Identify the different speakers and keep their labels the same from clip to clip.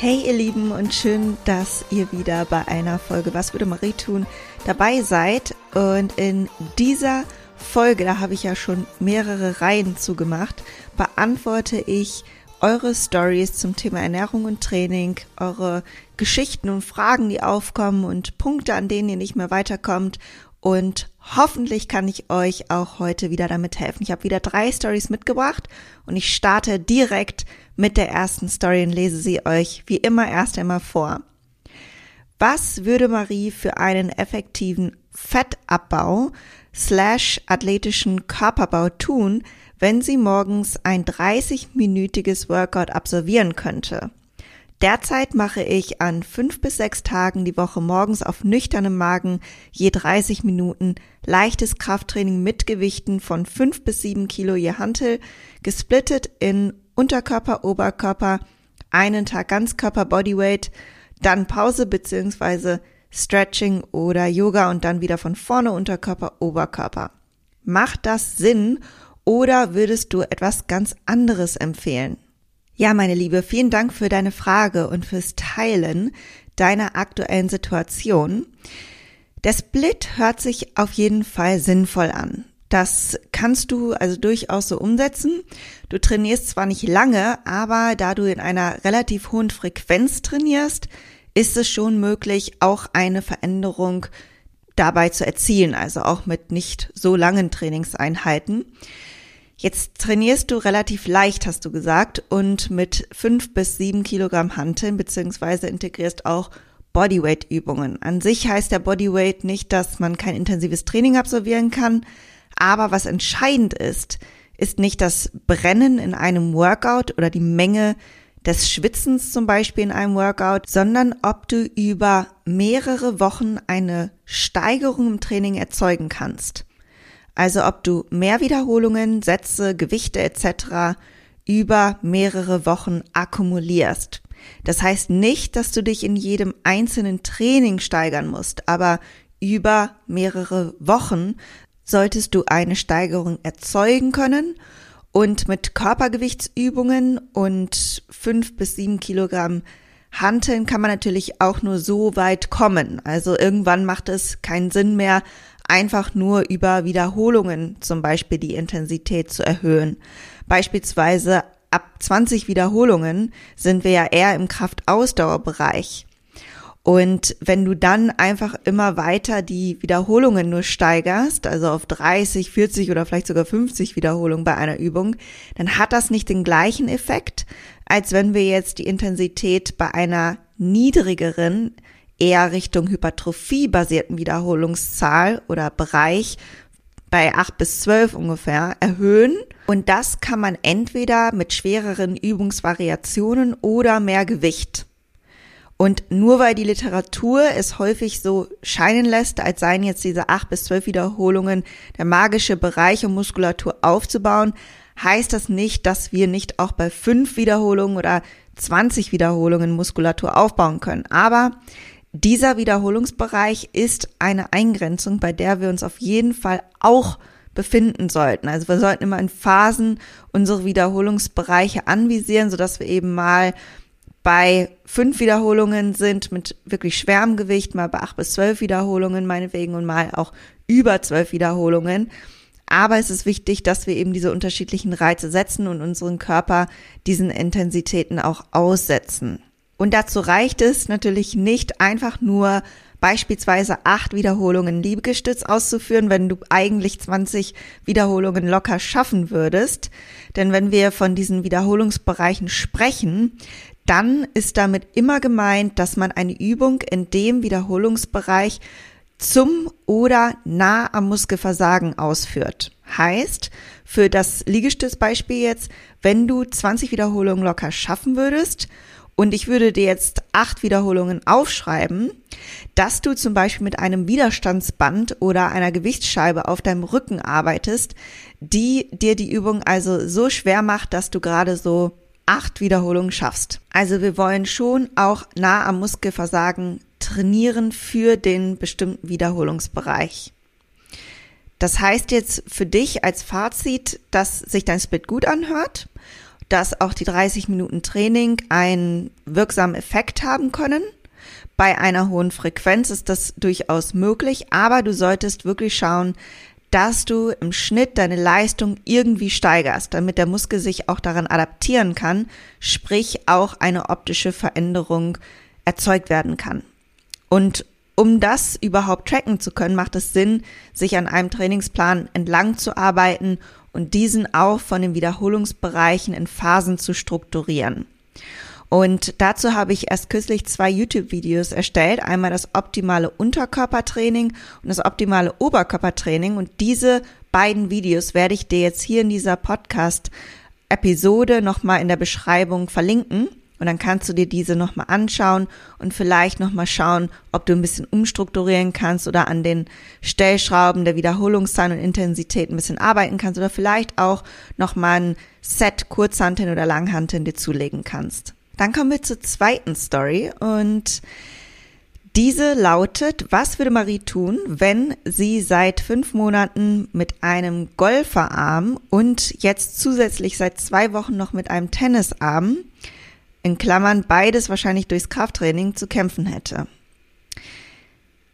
Speaker 1: Hey ihr Lieben und schön, dass ihr wieder bei einer Folge Was würde Marie tun dabei seid. Und in dieser Folge, da habe ich ja schon mehrere Reihen zugemacht, beantworte ich eure Stories zum Thema Ernährung und Training, eure Geschichten und Fragen, die aufkommen und Punkte, an denen ihr nicht mehr weiterkommt. Und hoffentlich kann ich euch auch heute wieder damit helfen. Ich habe wieder drei Stories mitgebracht und ich starte direkt mit der ersten Story und lese sie euch wie immer erst einmal vor. Was würde Marie für einen effektiven Fettabbau slash athletischen Körperbau tun, wenn sie morgens ein 30-minütiges Workout absolvieren könnte? Derzeit mache ich an fünf bis sechs Tagen die Woche morgens auf nüchternem Magen je 30 Minuten leichtes Krafttraining mit Gewichten von fünf bis sieben Kilo je Hantel, gesplittet in Unterkörper, Oberkörper, einen Tag Ganzkörper Bodyweight, dann Pause beziehungsweise Stretching oder Yoga und dann wieder von vorne Unterkörper, Oberkörper. Macht das Sinn oder würdest du etwas ganz anderes empfehlen? Ja, meine Liebe, vielen Dank für deine Frage und fürs Teilen deiner aktuellen Situation. Der Split hört sich auf jeden Fall sinnvoll an. Das kannst du also durchaus so umsetzen. Du trainierst zwar nicht lange, aber da du in einer relativ hohen Frequenz trainierst, ist es schon möglich, auch eine Veränderung dabei zu erzielen, also auch mit nicht so langen Trainingseinheiten. Jetzt trainierst du relativ leicht, hast du gesagt, und mit fünf bis sieben Kilogramm Hanteln, beziehungsweise integrierst auch Bodyweight-Übungen. An sich heißt der Bodyweight nicht, dass man kein intensives Training absolvieren kann, aber was entscheidend ist, ist nicht das Brennen in einem Workout oder die Menge des Schwitzens zum Beispiel in einem Workout, sondern ob du über mehrere Wochen eine Steigerung im Training erzeugen kannst. Also ob du mehr Wiederholungen, Sätze, Gewichte etc. über mehrere Wochen akkumulierst. Das heißt nicht, dass du dich in jedem einzelnen Training steigern musst, aber über mehrere Wochen solltest du eine Steigerung erzeugen können und mit Körpergewichtsübungen und fünf bis sieben Kilogramm Hanteln kann man natürlich auch nur so weit kommen. Also irgendwann macht es keinen Sinn mehr, einfach nur über Wiederholungen zum Beispiel die Intensität zu erhöhen. Beispielsweise ab 20 Wiederholungen sind wir ja eher im Kraftausdauerbereich. Und wenn du dann einfach immer weiter die Wiederholungen nur steigerst, also auf 30, 40 oder vielleicht sogar 50 Wiederholungen bei einer Übung, dann hat das nicht den gleichen Effekt, als wenn wir jetzt die Intensität bei einer niedrigeren, eher Richtung Hypertrophie basierten Wiederholungszahl oder Bereich bei 8 bis 12 ungefähr erhöhen. Und das kann man entweder mit schwereren Übungsvariationen oder mehr Gewicht und nur weil die Literatur es häufig so scheinen lässt, als seien jetzt diese acht bis zwölf Wiederholungen der magische Bereich, um Muskulatur aufzubauen, heißt das nicht, dass wir nicht auch bei fünf Wiederholungen oder 20 Wiederholungen Muskulatur aufbauen können. Aber dieser Wiederholungsbereich ist eine Eingrenzung, bei der wir uns auf jeden Fall auch befinden sollten. Also wir sollten immer in Phasen unsere Wiederholungsbereiche anvisieren, sodass wir eben mal bei fünf Wiederholungen sind mit wirklich schwerem Gewicht, mal bei acht bis zwölf Wiederholungen meinetwegen und mal auch über zwölf Wiederholungen. Aber es ist wichtig, dass wir eben diese unterschiedlichen Reize setzen und unseren Körper diesen Intensitäten auch aussetzen. Und dazu reicht es natürlich nicht einfach nur beispielsweise acht Wiederholungen Liegestütz auszuführen, wenn du eigentlich 20 Wiederholungen locker schaffen würdest. Denn wenn wir von diesen Wiederholungsbereichen sprechen, dann ist damit immer gemeint, dass man eine Übung in dem Wiederholungsbereich zum oder nah am Muskelversagen ausführt. Heißt, für das Liegestützbeispiel jetzt, wenn du 20 Wiederholungen locker schaffen würdest und ich würde dir jetzt acht Wiederholungen aufschreiben, dass du zum Beispiel mit einem Widerstandsband oder einer Gewichtsscheibe auf deinem Rücken arbeitest, die dir die Übung also so schwer macht, dass du gerade so acht Wiederholungen schaffst. Also wir wollen schon auch nah am Muskelversagen trainieren für den bestimmten Wiederholungsbereich. Das heißt jetzt für dich als Fazit, dass sich dein Split gut anhört dass auch die 30 Minuten Training einen wirksamen Effekt haben können. Bei einer hohen Frequenz ist das durchaus möglich, aber du solltest wirklich schauen, dass du im Schnitt deine Leistung irgendwie steigerst, damit der Muskel sich auch daran adaptieren kann, sprich auch eine optische Veränderung erzeugt werden kann. Und um das überhaupt tracken zu können, macht es Sinn, sich an einem Trainingsplan entlang zu arbeiten und diesen auch von den Wiederholungsbereichen in Phasen zu strukturieren. Und dazu habe ich erst kürzlich zwei YouTube-Videos erstellt. Einmal das optimale Unterkörpertraining und das optimale Oberkörpertraining. Und diese beiden Videos werde ich dir jetzt hier in dieser Podcast-Episode nochmal in der Beschreibung verlinken. Und dann kannst du dir diese nochmal anschauen und vielleicht nochmal schauen, ob du ein bisschen umstrukturieren kannst oder an den Stellschrauben der Wiederholungszahl und Intensität ein bisschen arbeiten kannst oder vielleicht auch nochmal ein Set Kurzhanteln oder Langhanteln dir zulegen kannst. Dann kommen wir zur zweiten Story und diese lautet, was würde Marie tun, wenn sie seit fünf Monaten mit einem Golferarm und jetzt zusätzlich seit zwei Wochen noch mit einem Tennisarm in Klammern beides wahrscheinlich durchs Krafttraining zu kämpfen hätte.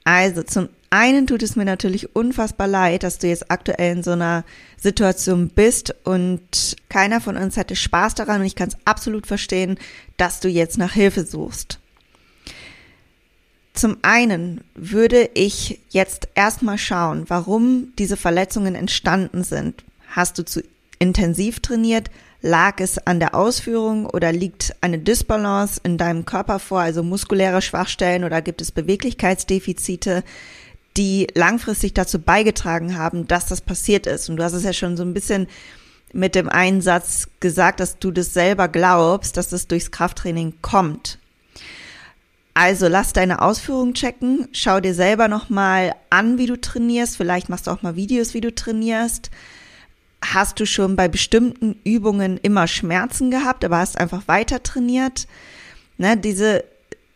Speaker 1: Also zum einen tut es mir natürlich unfassbar leid, dass du jetzt aktuell in so einer Situation bist und keiner von uns hätte Spaß daran und ich kann es absolut verstehen, dass du jetzt nach Hilfe suchst. Zum einen würde ich jetzt erstmal schauen, warum diese Verletzungen entstanden sind. Hast du zu intensiv trainiert? Lag es an der Ausführung oder liegt eine Dysbalance in deinem Körper vor, also muskuläre Schwachstellen oder gibt es Beweglichkeitsdefizite, die langfristig dazu beigetragen haben, dass das passiert ist? Und du hast es ja schon so ein bisschen mit dem Einsatz gesagt, dass du das selber glaubst, dass es durchs Krafttraining kommt. Also lass deine Ausführung checken, schau dir selber nochmal an, wie du trainierst, vielleicht machst du auch mal Videos, wie du trainierst hast du schon bei bestimmten Übungen immer Schmerzen gehabt, aber hast einfach weiter trainiert. Ne, diese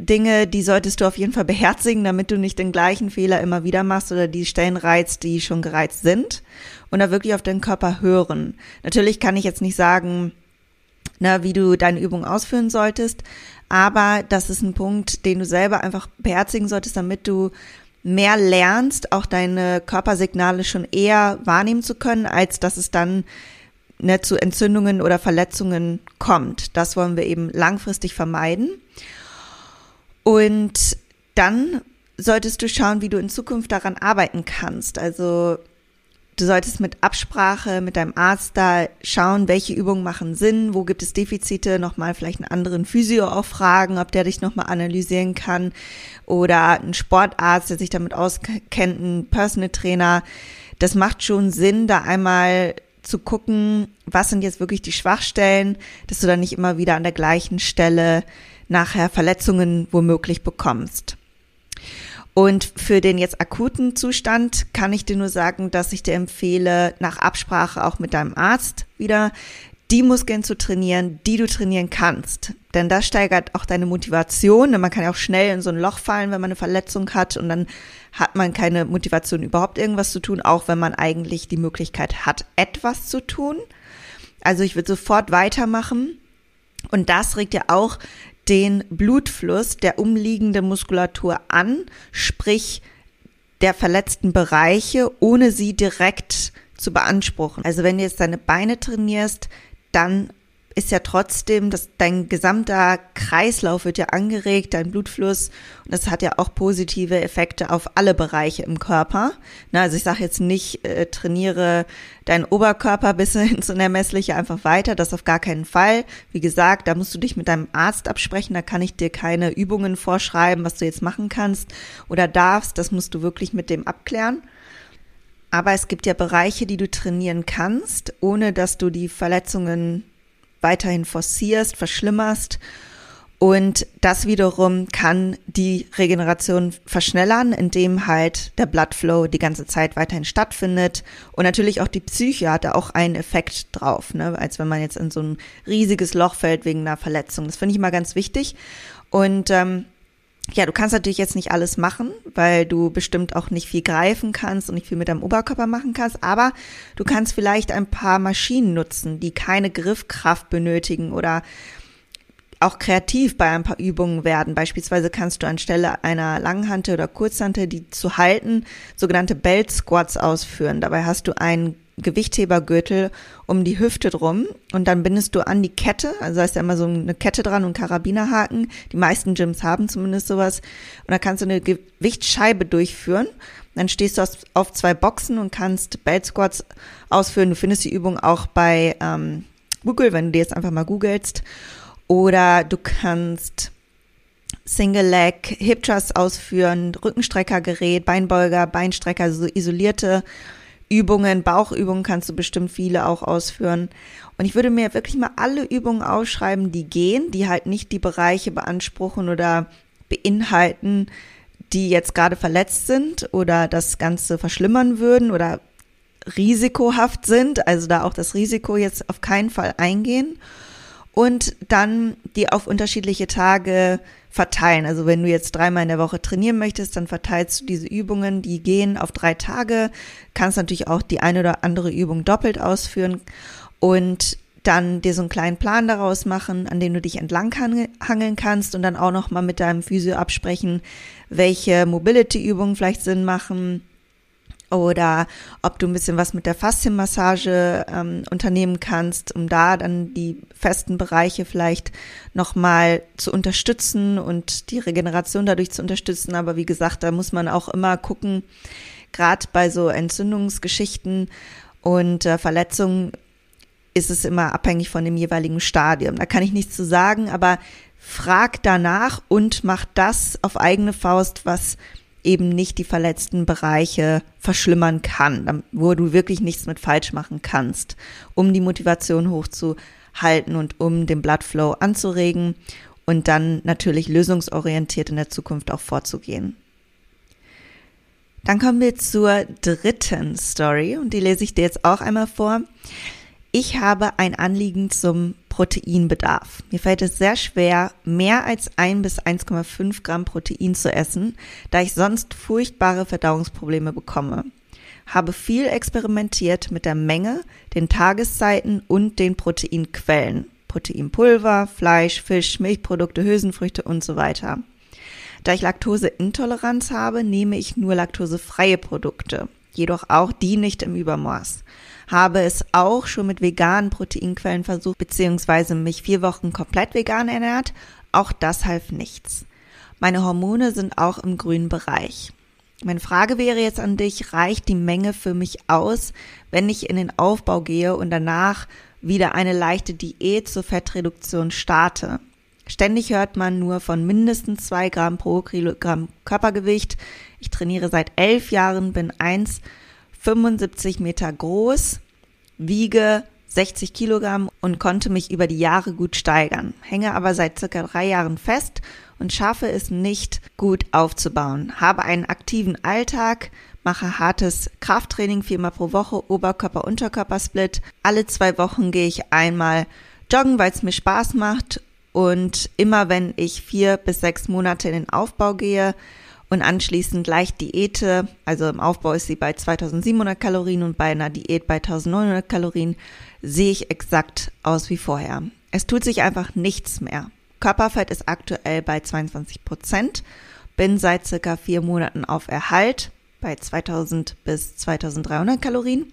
Speaker 1: Dinge, die solltest du auf jeden Fall beherzigen, damit du nicht den gleichen Fehler immer wieder machst oder die Stellen reizt, die schon gereizt sind und da wirklich auf deinen Körper hören. Natürlich kann ich jetzt nicht sagen, na, wie du deine Übung ausführen solltest, aber das ist ein Punkt, den du selber einfach beherzigen solltest, damit du mehr lernst, auch deine Körpersignale schon eher wahrnehmen zu können, als dass es dann ne, zu Entzündungen oder Verletzungen kommt. Das wollen wir eben langfristig vermeiden. Und dann solltest du schauen, wie du in Zukunft daran arbeiten kannst. Also Du solltest mit Absprache mit deinem Arzt da schauen, welche Übungen machen Sinn, wo gibt es Defizite, nochmal vielleicht einen anderen Physio auch fragen, ob der dich nochmal analysieren kann oder ein Sportarzt, der sich damit auskennt, ein Personal Trainer. Das macht schon Sinn, da einmal zu gucken, was sind jetzt wirklich die Schwachstellen, dass du dann nicht immer wieder an der gleichen Stelle nachher Verletzungen womöglich bekommst. Und für den jetzt akuten Zustand kann ich dir nur sagen, dass ich dir empfehle, nach Absprache auch mit deinem Arzt wieder die Muskeln zu trainieren, die du trainieren kannst. Denn das steigert auch deine Motivation. Man kann ja auch schnell in so ein Loch fallen, wenn man eine Verletzung hat und dann hat man keine Motivation, überhaupt irgendwas zu tun, auch wenn man eigentlich die Möglichkeit hat, etwas zu tun. Also ich würde sofort weitermachen. Und das regt ja auch den Blutfluss der umliegenden Muskulatur an, sprich der verletzten Bereiche, ohne sie direkt zu beanspruchen. Also wenn du jetzt deine Beine trainierst, dann ist ja trotzdem, dass dein gesamter Kreislauf wird ja angeregt, dein Blutfluss und das hat ja auch positive Effekte auf alle Bereiche im Körper. Na, also ich sage jetzt nicht, äh, trainiere deinen Oberkörper bis ins Unermessliche einfach weiter, das auf gar keinen Fall. Wie gesagt, da musst du dich mit deinem Arzt absprechen, da kann ich dir keine Übungen vorschreiben, was du jetzt machen kannst oder darfst, das musst du wirklich mit dem abklären. Aber es gibt ja Bereiche, die du trainieren kannst, ohne dass du die Verletzungen weiterhin forcierst, verschlimmerst. Und das wiederum kann die Regeneration verschnellern, indem halt der Bloodflow die ganze Zeit weiterhin stattfindet. Und natürlich auch die Psyche hat da auch einen Effekt drauf, ne? als wenn man jetzt in so ein riesiges Loch fällt wegen einer Verletzung. Das finde ich immer ganz wichtig. Und ähm, ja, du kannst natürlich jetzt nicht alles machen, weil du bestimmt auch nicht viel greifen kannst und nicht viel mit deinem Oberkörper machen kannst, aber du kannst vielleicht ein paar Maschinen nutzen, die keine Griffkraft benötigen oder auch kreativ bei ein paar Übungen werden. Beispielsweise kannst du anstelle einer Langhante oder Kurzhante, die zu halten, sogenannte Belt Squats ausführen. Dabei hast du einen Gewichthebergürtel um die Hüfte drum und dann bindest du an die Kette, also da ist ja immer so eine Kette dran und Karabinerhaken. Die meisten Gyms haben zumindest sowas. Und da kannst du eine Gewichtsscheibe durchführen. Dann stehst du auf zwei Boxen und kannst Belt Squats ausführen. Du findest die Übung auch bei ähm, Google, wenn du dir jetzt einfach mal googelst. Oder du kannst Single Leg, Hip Thrust ausführen, Rückenstreckergerät, Beinbeuger, Beinstrecker, so isolierte Übungen, Bauchübungen kannst du bestimmt viele auch ausführen. Und ich würde mir wirklich mal alle Übungen ausschreiben, die gehen, die halt nicht die Bereiche beanspruchen oder beinhalten, die jetzt gerade verletzt sind oder das Ganze verschlimmern würden oder risikohaft sind. Also da auch das Risiko jetzt auf keinen Fall eingehen und dann die auf unterschiedliche Tage verteilen. Also wenn du jetzt dreimal in der Woche trainieren möchtest, dann verteilst du diese Übungen, die gehen auf drei Tage, kannst natürlich auch die eine oder andere Übung doppelt ausführen und dann dir so einen kleinen Plan daraus machen, an dem du dich entlang hangeln kannst und dann auch noch mal mit deinem Physio absprechen, welche Mobility-Übungen vielleicht Sinn machen, oder ob du ein bisschen was mit der Faszienmassage ähm, unternehmen kannst, um da dann die festen Bereiche vielleicht nochmal zu unterstützen und die Regeneration dadurch zu unterstützen. Aber wie gesagt, da muss man auch immer gucken, gerade bei so Entzündungsgeschichten und äh, Verletzungen ist es immer abhängig von dem jeweiligen Stadium. Da kann ich nichts zu sagen, aber frag danach und mach das auf eigene Faust, was eben nicht die verletzten Bereiche verschlimmern kann, wo du wirklich nichts mit falsch machen kannst, um die Motivation hochzuhalten und um den Bloodflow anzuregen und dann natürlich lösungsorientiert in der Zukunft auch vorzugehen. Dann kommen wir zur dritten Story und die lese ich dir jetzt auch einmal vor. Ich habe ein Anliegen zum Proteinbedarf. Mir fällt es sehr schwer, mehr als 1 bis 1,5 Gramm Protein zu essen, da ich sonst furchtbare Verdauungsprobleme bekomme. Habe viel experimentiert mit der Menge, den Tageszeiten und den Proteinquellen. Proteinpulver, Fleisch, Fisch, Milchprodukte, Hülsenfrüchte und so weiter. Da ich Laktoseintoleranz habe, nehme ich nur laktosefreie Produkte, jedoch auch die nicht im Übermaß habe es auch schon mit veganen Proteinquellen versucht, beziehungsweise mich vier Wochen komplett vegan ernährt. Auch das half nichts. Meine Hormone sind auch im grünen Bereich. Meine Frage wäre jetzt an dich, reicht die Menge für mich aus, wenn ich in den Aufbau gehe und danach wieder eine leichte Diät zur Fettreduktion starte? Ständig hört man nur von mindestens zwei Gramm pro Kilogramm Körpergewicht. Ich trainiere seit elf Jahren, bin eins 75 Meter groß, wiege 60 Kilogramm und konnte mich über die Jahre gut steigern, hänge aber seit circa drei Jahren fest und schaffe es nicht gut aufzubauen, habe einen aktiven Alltag, mache hartes Krafttraining viermal pro Woche, Oberkörper-Unterkörper-Split. Alle zwei Wochen gehe ich einmal joggen, weil es mir Spaß macht. Und immer wenn ich vier bis sechs Monate in den Aufbau gehe, und anschließend leicht Diäte, also im Aufbau ist sie bei 2700 Kalorien und bei einer Diät bei 1900 Kalorien, sehe ich exakt aus wie vorher. Es tut sich einfach nichts mehr. Körperfett ist aktuell bei 22 Prozent, bin seit circa vier Monaten auf Erhalt bei 2000 bis 2300 Kalorien.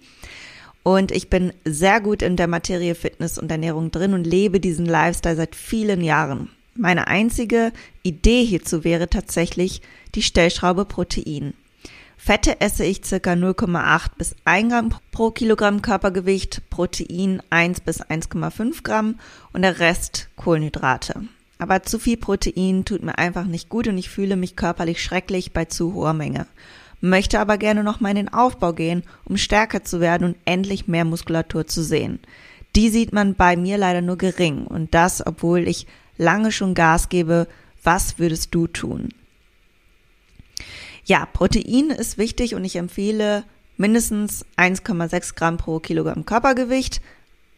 Speaker 1: Und ich bin sehr gut in der Materie Fitness und Ernährung drin und lebe diesen Lifestyle seit vielen Jahren. Meine einzige Idee hierzu wäre tatsächlich die Stellschraube Protein. Fette esse ich circa 0,8 bis 1 Gramm pro Kilogramm Körpergewicht, Protein 1 bis 1,5 Gramm und der Rest Kohlenhydrate. Aber zu viel Protein tut mir einfach nicht gut und ich fühle mich körperlich schrecklich bei zu hoher Menge. möchte aber gerne noch mal in den Aufbau gehen, um stärker zu werden und endlich mehr Muskulatur zu sehen. Die sieht man bei mir leider nur gering und das, obwohl ich lange schon Gas gebe. Was würdest du tun? Ja, Protein ist wichtig und ich empfehle mindestens 1,6 Gramm pro Kilogramm Körpergewicht.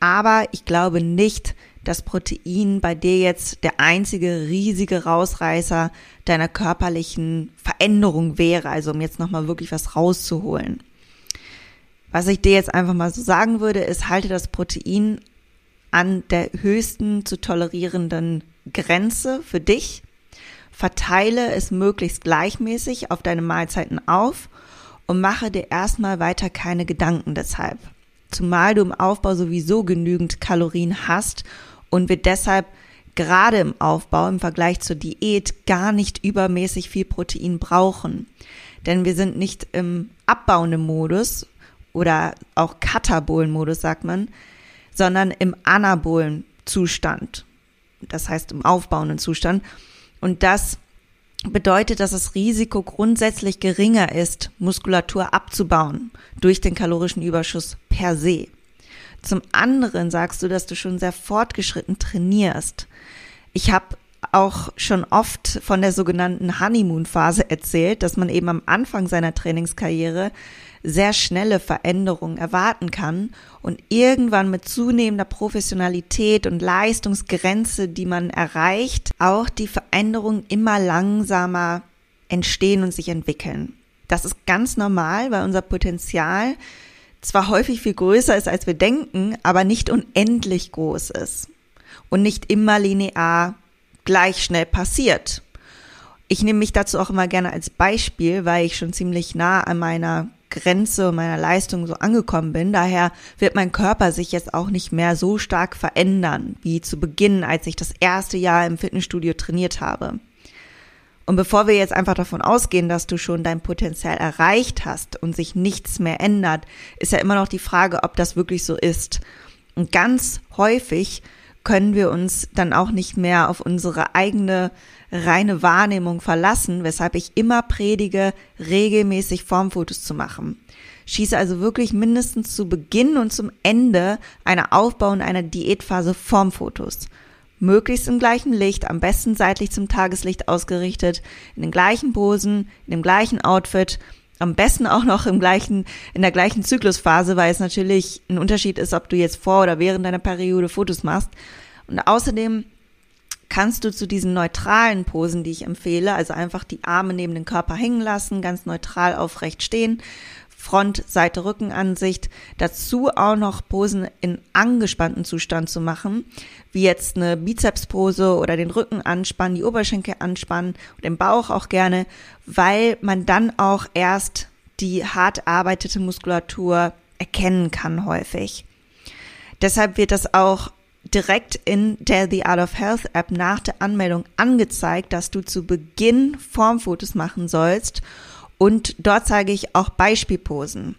Speaker 1: Aber ich glaube nicht, dass Protein bei dir jetzt der einzige riesige Rausreißer deiner körperlichen Veränderung wäre. Also um jetzt nochmal wirklich was rauszuholen. Was ich dir jetzt einfach mal so sagen würde, ist, halte das Protein an der höchsten zu tolerierenden Grenze für dich. Verteile es möglichst gleichmäßig auf deine Mahlzeiten auf und mache dir erstmal weiter keine Gedanken deshalb. Zumal du im Aufbau sowieso genügend Kalorien hast und wir deshalb gerade im Aufbau im Vergleich zur Diät gar nicht übermäßig viel Protein brauchen. Denn wir sind nicht im abbauenden Modus oder auch katabolen Modus sagt man, sondern im anabolen Zustand. Das heißt im aufbauenden Zustand. Und das bedeutet, dass das Risiko grundsätzlich geringer ist, Muskulatur abzubauen durch den kalorischen Überschuss per se. Zum anderen sagst du, dass du schon sehr fortgeschritten trainierst. Ich habe auch schon oft von der sogenannten Honeymoon-Phase erzählt, dass man eben am Anfang seiner Trainingskarriere sehr schnelle Veränderungen erwarten kann und irgendwann mit zunehmender Professionalität und Leistungsgrenze, die man erreicht, auch die Veränderungen immer langsamer entstehen und sich entwickeln. Das ist ganz normal, weil unser Potenzial zwar häufig viel größer ist, als wir denken, aber nicht unendlich groß ist und nicht immer linear gleich schnell passiert. Ich nehme mich dazu auch immer gerne als Beispiel, weil ich schon ziemlich nah an meiner Grenze meiner Leistung so angekommen bin. Daher wird mein Körper sich jetzt auch nicht mehr so stark verändern wie zu Beginn, als ich das erste Jahr im Fitnessstudio trainiert habe. Und bevor wir jetzt einfach davon ausgehen, dass du schon dein Potenzial erreicht hast und sich nichts mehr ändert, ist ja immer noch die Frage, ob das wirklich so ist. Und ganz häufig können wir uns dann auch nicht mehr auf unsere eigene reine Wahrnehmung verlassen, weshalb ich immer predige, regelmäßig Formfotos zu machen. Schieße also wirklich mindestens zu Beginn und zum Ende einer Aufbau- und einer Diätphase Formfotos. Möglichst im gleichen Licht, am besten seitlich zum Tageslicht ausgerichtet, in den gleichen Posen, in dem gleichen Outfit, am besten auch noch im gleichen, in der gleichen Zyklusphase, weil es natürlich ein Unterschied ist, ob du jetzt vor oder während deiner Periode Fotos machst. Und außerdem kannst du zu diesen neutralen Posen, die ich empfehle, also einfach die Arme neben den Körper hängen lassen, ganz neutral aufrecht stehen, Front, Seite, Rückenansicht, dazu auch noch Posen in angespannten Zustand zu machen, wie jetzt eine Bizepspose oder den Rücken anspannen, die Oberschenkel anspannen und den Bauch auch gerne, weil man dann auch erst die hart arbeitete Muskulatur erkennen kann häufig. Deshalb wird das auch direkt in der The Art of Health App nach der Anmeldung angezeigt, dass du zu Beginn Formfotos machen sollst und dort zeige ich auch Beispielposen.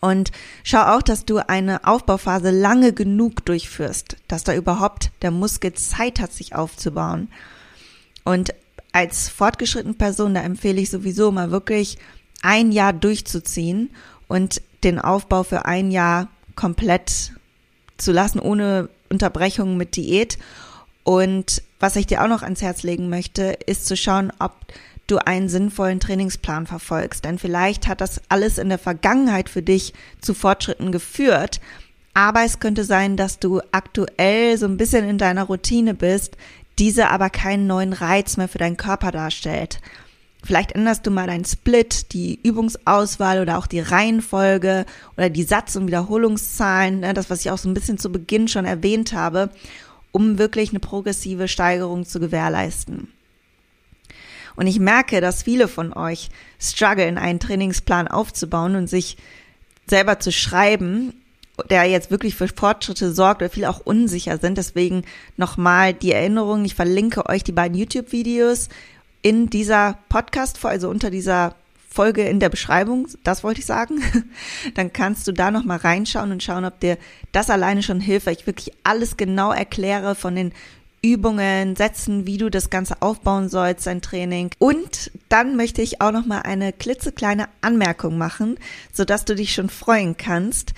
Speaker 1: Und schau auch, dass du eine Aufbauphase lange genug durchführst, dass da überhaupt der Muskel Zeit hat, sich aufzubauen. Und als fortgeschrittene Person, da empfehle ich sowieso mal wirklich ein Jahr durchzuziehen und den Aufbau für ein Jahr komplett zu lassen, ohne Unterbrechung mit Diät. Und was ich dir auch noch ans Herz legen möchte, ist zu schauen, ob du einen sinnvollen Trainingsplan verfolgst. Denn vielleicht hat das alles in der Vergangenheit für dich zu Fortschritten geführt. Aber es könnte sein, dass du aktuell so ein bisschen in deiner Routine bist, diese aber keinen neuen Reiz mehr für deinen Körper darstellt. Vielleicht änderst du mal deinen Split, die Übungsauswahl oder auch die Reihenfolge oder die Satz- und Wiederholungszahlen, ne, das, was ich auch so ein bisschen zu Beginn schon erwähnt habe, um wirklich eine progressive Steigerung zu gewährleisten. Und ich merke, dass viele von euch strugglen, einen Trainingsplan aufzubauen und sich selber zu schreiben, der jetzt wirklich für Fortschritte sorgt oder viele auch unsicher sind. Deswegen nochmal die Erinnerung, ich verlinke euch die beiden YouTube-Videos in dieser Podcast, also unter dieser Folge in der Beschreibung, das wollte ich sagen, dann kannst du da nochmal reinschauen und schauen, ob dir das alleine schon hilft, weil ich wirklich alles genau erkläre von den Übungen, Sätzen, wie du das Ganze aufbauen sollst, dein Training. Und dann möchte ich auch noch mal eine klitzekleine Anmerkung machen, sodass du dich schon freuen kannst.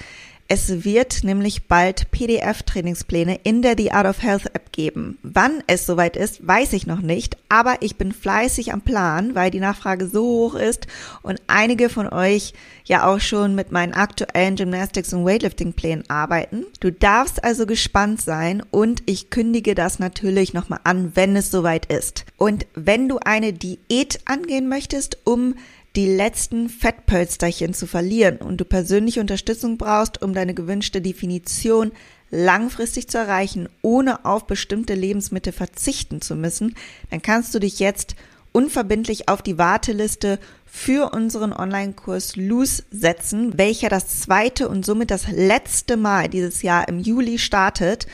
Speaker 1: Es wird nämlich bald PDF-Trainingspläne in der The Art of Health App geben. Wann es soweit ist, weiß ich noch nicht, aber ich bin fleißig am Plan, weil die Nachfrage so hoch ist und einige von euch ja auch schon mit meinen aktuellen Gymnastics- und Weightlifting-Plänen arbeiten. Du darfst also gespannt sein und ich kündige das natürlich nochmal an, wenn es soweit ist. Und wenn du eine Diät angehen möchtest, um die letzten Fettpölsterchen zu verlieren und du persönliche Unterstützung brauchst, um deine gewünschte Definition langfristig zu erreichen, ohne auf bestimmte Lebensmittel verzichten zu müssen, dann kannst du dich jetzt unverbindlich auf die Warteliste für unseren Online-Kurs Loose setzen, welcher das zweite und somit das letzte Mal dieses Jahr im Juli startet.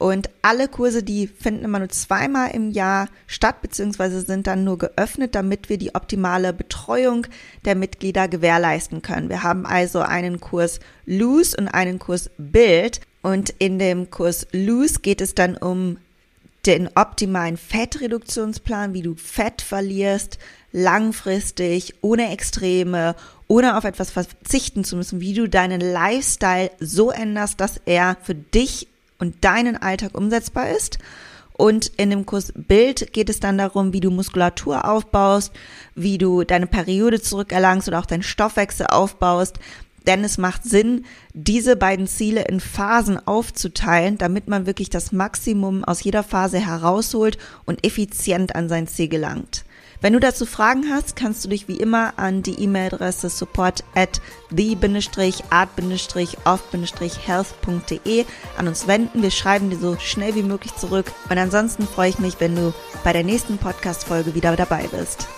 Speaker 1: Und alle Kurse, die finden immer nur zweimal im Jahr statt, beziehungsweise sind dann nur geöffnet, damit wir die optimale Betreuung der Mitglieder gewährleisten können. Wir haben also einen Kurs Loose und einen Kurs Build. Und in dem Kurs Loose geht es dann um den optimalen Fettreduktionsplan, wie du Fett verlierst, langfristig, ohne Extreme, ohne auf etwas verzichten zu müssen, wie du deinen Lifestyle so änderst, dass er für dich und deinen Alltag umsetzbar ist. Und in dem Kurs Bild geht es dann darum, wie du Muskulatur aufbaust, wie du deine Periode zurückerlangst oder auch deinen Stoffwechsel aufbaust. Denn es macht Sinn, diese beiden Ziele in Phasen aufzuteilen, damit man wirklich das Maximum aus jeder Phase herausholt und effizient an sein Ziel gelangt. Wenn du dazu Fragen hast, kannst du dich wie immer an die E-Mail-Adresse support at the-art-of-health.de an uns wenden. Wir schreiben dir so schnell wie möglich zurück. Und ansonsten freue ich mich, wenn du bei der nächsten Podcast-Folge wieder dabei bist.